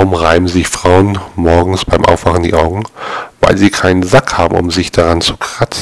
Warum reiben sich Frauen morgens beim Aufwachen die Augen? Weil sie keinen Sack haben, um sich daran zu kratzen.